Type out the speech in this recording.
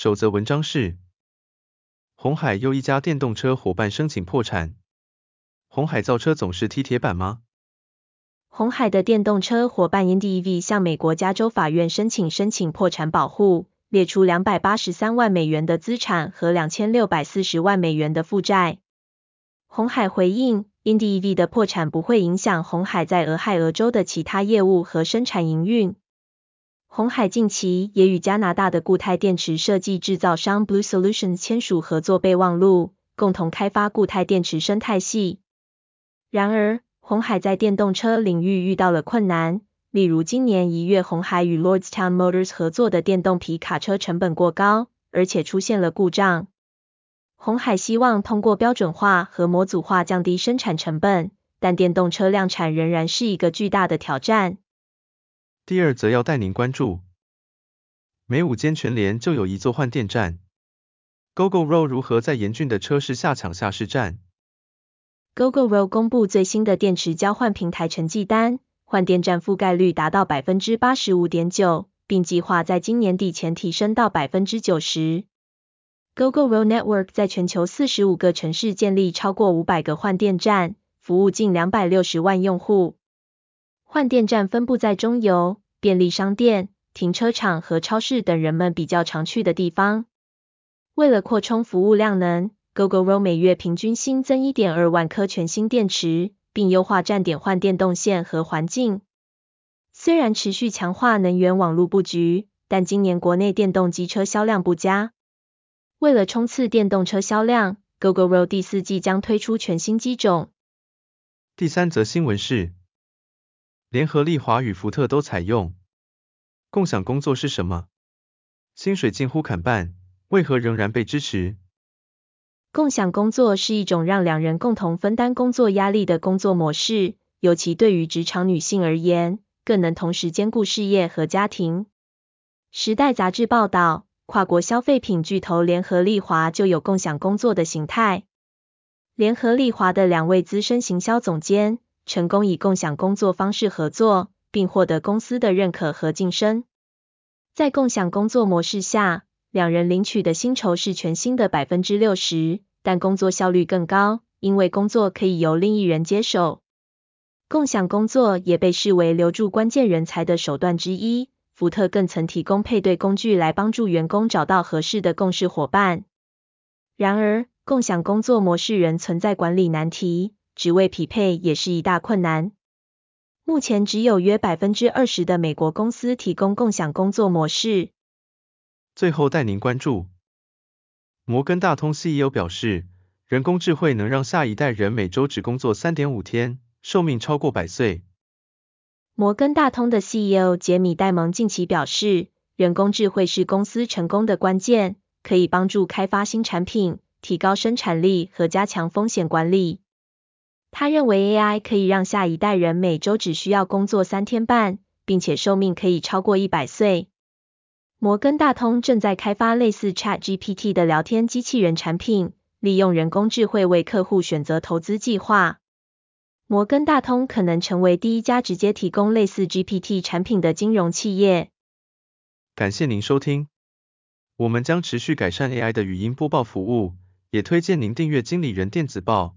首则文章是：红海又一家电动车伙伴申请破产。红海造车总是踢铁板吗？红海的电动车伙伴 IndyEV 向美国加州法院申请申请破产保护，列出两百八十三万美元的资产和两千六百四十万美元的负债。红海回应，IndyEV 的破产不会影响红海在俄亥俄州的其他业务和生产营运。鸿海近期也与加拿大的固态电池设计制造商 Blue Solutions 签署合作备忘录，共同开发固态电池生态系。然而，鸿海在电动车领域遇到了困难，例如今年一月，鸿海与 Lordstown Motors 合作的电动皮卡车成本过高，而且出现了故障。鸿海希望通过标准化和模组化降低生产成本，但电动车量产仍然是一个巨大的挑战。第二则要带您关注，每五间全联就有一座换电站，Gogoro 如何在严峻的车市下抢下市占？Gogoro 公布最新的电池交换平台成绩单，换电站覆盖率达到百分之八十五点九，并计划在今年底前提升到百分之九十。Gogoro Network 在全球四十五个城市建立超过五百个换电站，服务近两百六十万用户。换电站分布在中游、便利商店、停车场和超市等人们比较常去的地方。为了扩充服务量能，Gogoro 每月平均新增一点二万颗全新电池，并优化站点换电动线和环境。虽然持续强化能源网络布局，但今年国内电动机车销量不佳。为了冲刺电动车销量，Gogoro 第四季将推出全新机种。第三则新闻是，联合利华与福特都采用共享工作是什么？薪水近乎砍半，为何仍然被支持？共享工作是一种让两人共同分担工作压力的工作模式，尤其对于职场女性而言，更能同时兼顾事业和家庭。时代杂志报道，跨国消费品巨头联合利华就有共享工作的形态。联合利华的两位资深行销总监成功以共享工作方式合作，并获得公司的认可和晋升。在共享工作模式下，两人领取的薪酬是全薪的百分之六十。但工作效率更高，因为工作可以由另一人接手。共享工作也被视为留住关键人才的手段之一。福特更曾提供配对工具来帮助员工找到合适的共事伙伴。然而，共享工作模式仍存在管理难题，职位匹配也是一大困难。目前只有约百分之二十的美国公司提供共享工作模式。最后带您关注。摩根大通 CEO 表示，人工智慧能让下一代人每周只工作三点五天，寿命超过百岁。摩根大通的 CEO 杰米戴蒙近期表示，人工智慧是公司成功的关键，可以帮助开发新产品、提高生产力和加强风险管理。他认为 AI 可以让下一代人每周只需要工作三天半，并且寿命可以超过一百岁。摩根大通正在开发类似 ChatGPT 的聊天机器人产品，利用人工智慧为客户选择投资计划。摩根大通可能成为第一家直接提供类似 GPT 产品的金融企业。感谢您收听，我们将持续改善 AI 的语音播报服务，也推荐您订阅经理人电子报，